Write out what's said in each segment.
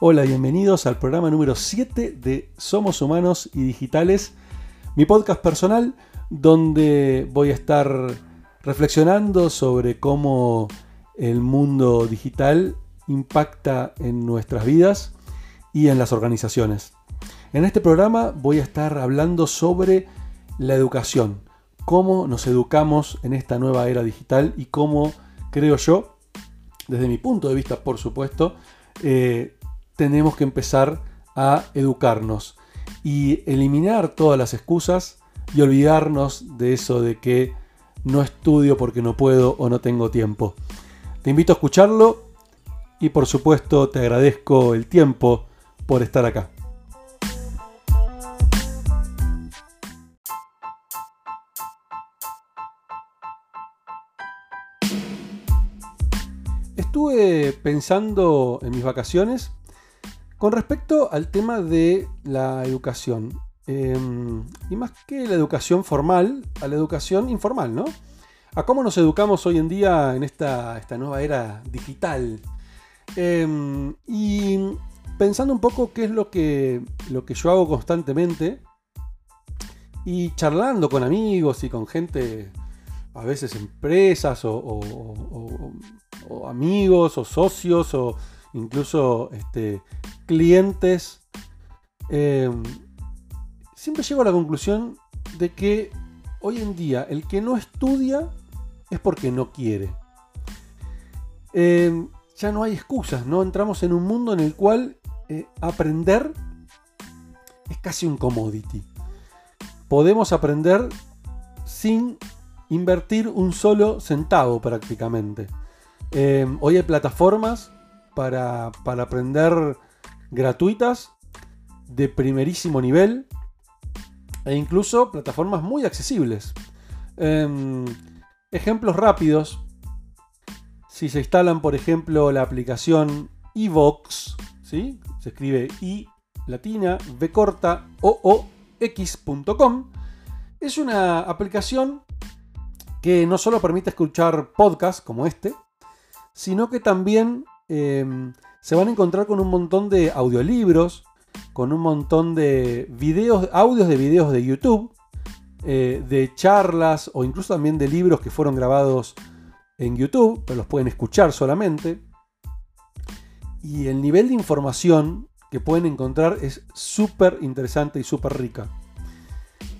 Hola, bienvenidos al programa número 7 de Somos Humanos y Digitales, mi podcast personal donde voy a estar reflexionando sobre cómo el mundo digital impacta en nuestras vidas y en las organizaciones. En este programa voy a estar hablando sobre la educación, cómo nos educamos en esta nueva era digital y cómo creo yo, desde mi punto de vista por supuesto, eh, tenemos que empezar a educarnos y eliminar todas las excusas y olvidarnos de eso de que no estudio porque no puedo o no tengo tiempo. Te invito a escucharlo y por supuesto te agradezco el tiempo por estar acá. Estuve pensando en mis vacaciones con respecto al tema de la educación. Em, y más que la educación formal, a la educación informal, ¿no? A cómo nos educamos hoy en día en esta, esta nueva era digital. Em, y pensando un poco qué es lo que, lo que yo hago constantemente y charlando con amigos y con gente, a veces empresas o, amigos o socios o incluso este, clientes, em, siempre llego a la conclusión de que hoy en día el que no estudia es porque no quiere. Em, ya no hay excusas, ¿no? Entramos en un mundo en el cual eh, aprender es casi un commodity. Podemos aprender sin invertir un solo centavo prácticamente. Em, hoy hay plataformas para, para, aprender gratuitas de primerísimo nivel e incluso plataformas muy accesibles. Em, ejemplos rápidos. Si se instalan, por ejemplo, la aplicación Evox, ¿sí? se escribe i latina, v corta, o o x.com, es una aplicación que no solo permite escuchar podcasts como este, sino que también em, se van a encontrar con un montón de audiolibros, con un montón de videos, audios de videos de YouTube, eh, de charlas o incluso también de libros que fueron grabados en YouTube, pero los pueden escuchar solamente. Y el nivel de información que pueden encontrar es súper interesante y súper rica.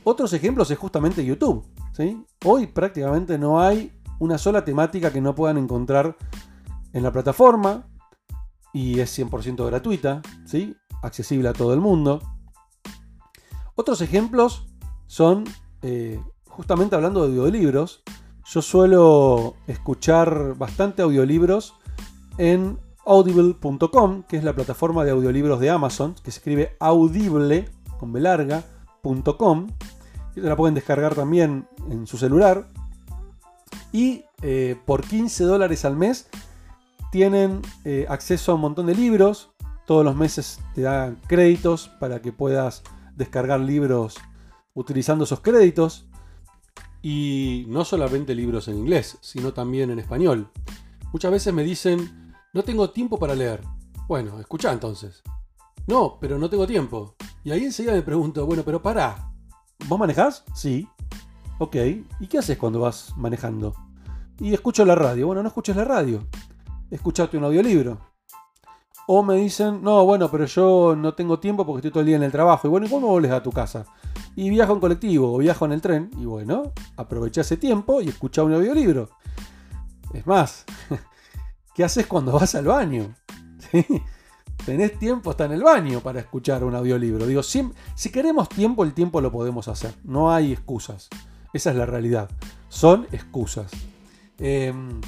Otros ejemplos es justamente YouTube. ¿sí? Hoy prácticamente no hay una sola temática que no puedan encontrar en la plataforma y es 100% gratuita, ¿sí? accesible a todo el mundo. Otros ejemplos son, eh, justamente hablando de audiolibros, yo suelo escuchar bastante audiolibros en audible.com, que es la plataforma de audiolibros de Amazon, que se escribe audible con B la pueden descargar también en su celular. Y eh, por 15 dólares al mes tienen eh, acceso a un montón de libros. Todos los meses te dan créditos para que puedas descargar libros utilizando esos créditos. Y no solamente libros en inglés, sino también en español. Muchas veces me dicen, no tengo tiempo para leer. Bueno, escucha entonces. No, pero no tengo tiempo. Y ahí enseguida me pregunto, bueno, pero pará. ¿Vos manejás? Sí. Ok. ¿Y qué haces cuando vas manejando? Y escucho la radio. Bueno, no escuches la radio. Escuchate un audiolibro. O me dicen, no, bueno, pero yo no tengo tiempo porque estoy todo el día en el trabajo. Y bueno, ¿y cómo volvés a tu casa? Y viajo en colectivo o viajo en el tren. Y bueno, aprovecha ese tiempo y escucha un audiolibro. Es más, ¿Qué haces cuando vas al baño? Tenés tiempo hasta en el baño para escuchar un audiolibro. Digo, si, si queremos tiempo, el tiempo lo podemos hacer. No hay excusas. Esa es la realidad. Son excusas. Em,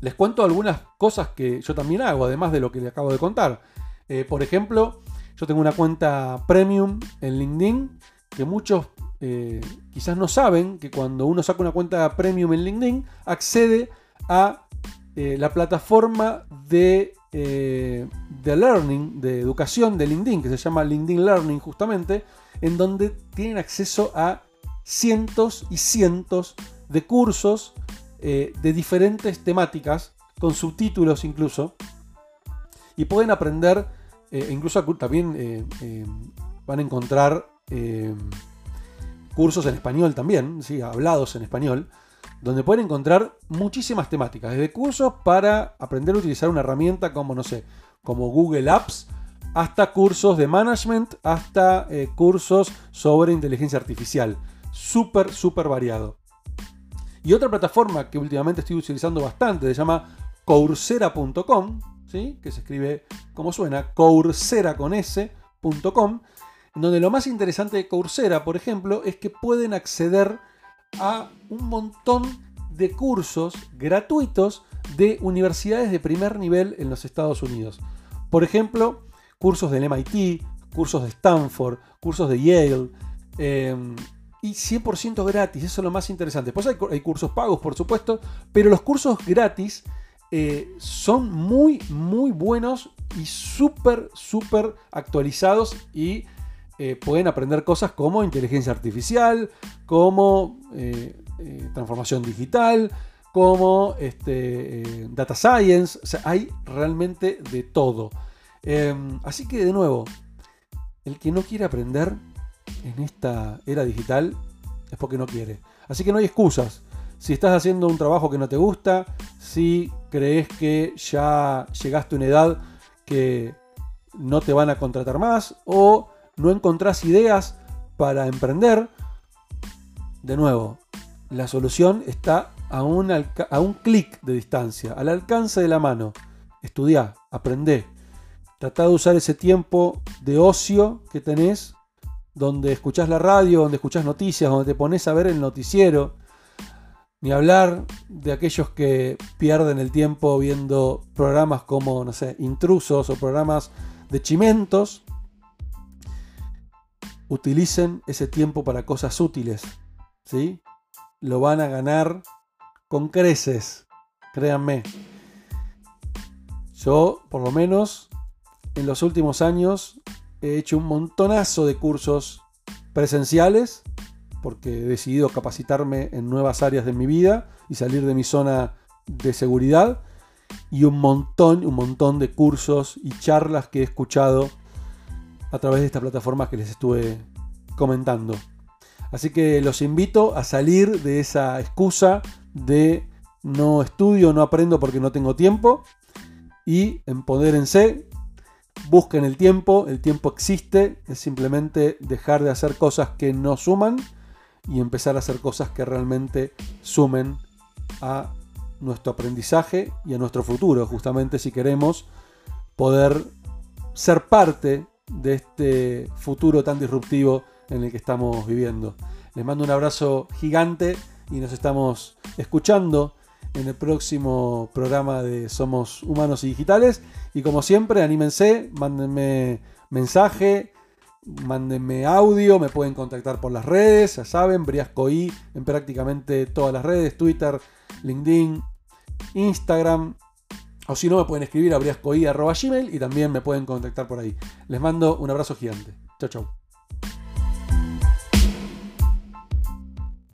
les cuento algunas cosas que yo también hago, además de lo que le acabo de contar. Eh, por ejemplo, yo tengo una cuenta premium en LinkedIn que muchos eh, quizás no saben que cuando uno saca una cuenta premium en LinkedIn accede a eh, la plataforma de, de learning, de educación de LinkedIn, que se llama LinkedIn Learning justamente, en donde tienen acceso a cientos y cientos de cursos eh, de diferentes temáticas, con subtítulos incluso, y pueden aprender eh, incluso también eh, van a encontrar cursos en español también, ¿sí? hablados en español, donde pueden encontrar muchísimas temáticas, desde cursos para aprender a utilizar una herramienta como, no sé, como Google Apps, hasta cursos de management, hasta cursos sobre inteligencia artificial. Súper, súper variado. Y otra plataforma que últimamente estoy utilizando bastante se llama coursera.com, que se escribe como suena, coursera con s.com, donde lo más interesante de Coursera, por ejemplo, es que pueden acceder a un montón de cursos gratuitos de universidades de primer nivel en los Estados Unidos. Por ejemplo, cursos del MIT, cursos de Stanford, cursos de Yale. Em, y 100% gratis, eso es lo más interesante. Pues hay, cursos pagos, por supuesto, pero los cursos gratis eh, son muy, muy buenos y súper, súper actualizados y eh, pueden aprender cosas como inteligencia artificial, como eh, transformación digital, como este, data science, o sea, hay realmente de todo. Em, así que de nuevo, el que no quiere aprender en esta era digital es porque no quiere. Así que no hay excusas. Si estás haciendo un trabajo que no te gusta, si crees que ya llegaste a una edad que no te van a contratar más o no encontrás ideas para emprender, de nuevo, la solución está a un, clic de distancia, al alcance de la mano. Estudia, aprende. Trata de usar ese tiempo de ocio que tenés, donde escuchás la radio, donde escuchás noticias, donde te pones a ver el noticiero, ni hablar de aquellos que pierden el tiempo viendo programas como, no sé, intrusos o programas de chimentos. Utilicen ese tiempo para cosas útiles. ¿sí? Lo van a ganar con creces. Créanme. Yo, por lo menos, en los últimos años he hecho un montonazo de cursos presenciales porque he decidido capacitarme en nuevas áreas de mi vida y salir de mi zona de seguridad y un montón, un montón de cursos y charlas que he escuchado a través de esta plataforma que les estuve comentando. Así que los invito a salir de esa excusa de no estudio, no aprendo porque no tengo tiempo y empodérense, busquen el tiempo, el tiempo existe, es simplemente dejar de hacer cosas que no suman y empezar a hacer cosas que realmente sumen a nuestro aprendizaje y a nuestro futuro, justamente si queremos poder ser parte de este futuro tan disruptivo en el que estamos viviendo. Les mando un abrazo gigante y nos estamos escuchando en el próximo programa de Somos Humanos y Digitales. Y como siempre, anímense, mándenme mensaje, mándenme audio, me pueden contactar por las redes, ya saben, Briascoí en prácticamente todas las redes, Twitter, LinkedIn, Instagram, o si no me pueden escribir a briascoí.gmail y también me pueden contactar por ahí. Les mando un abrazo gigante. Chao, chao.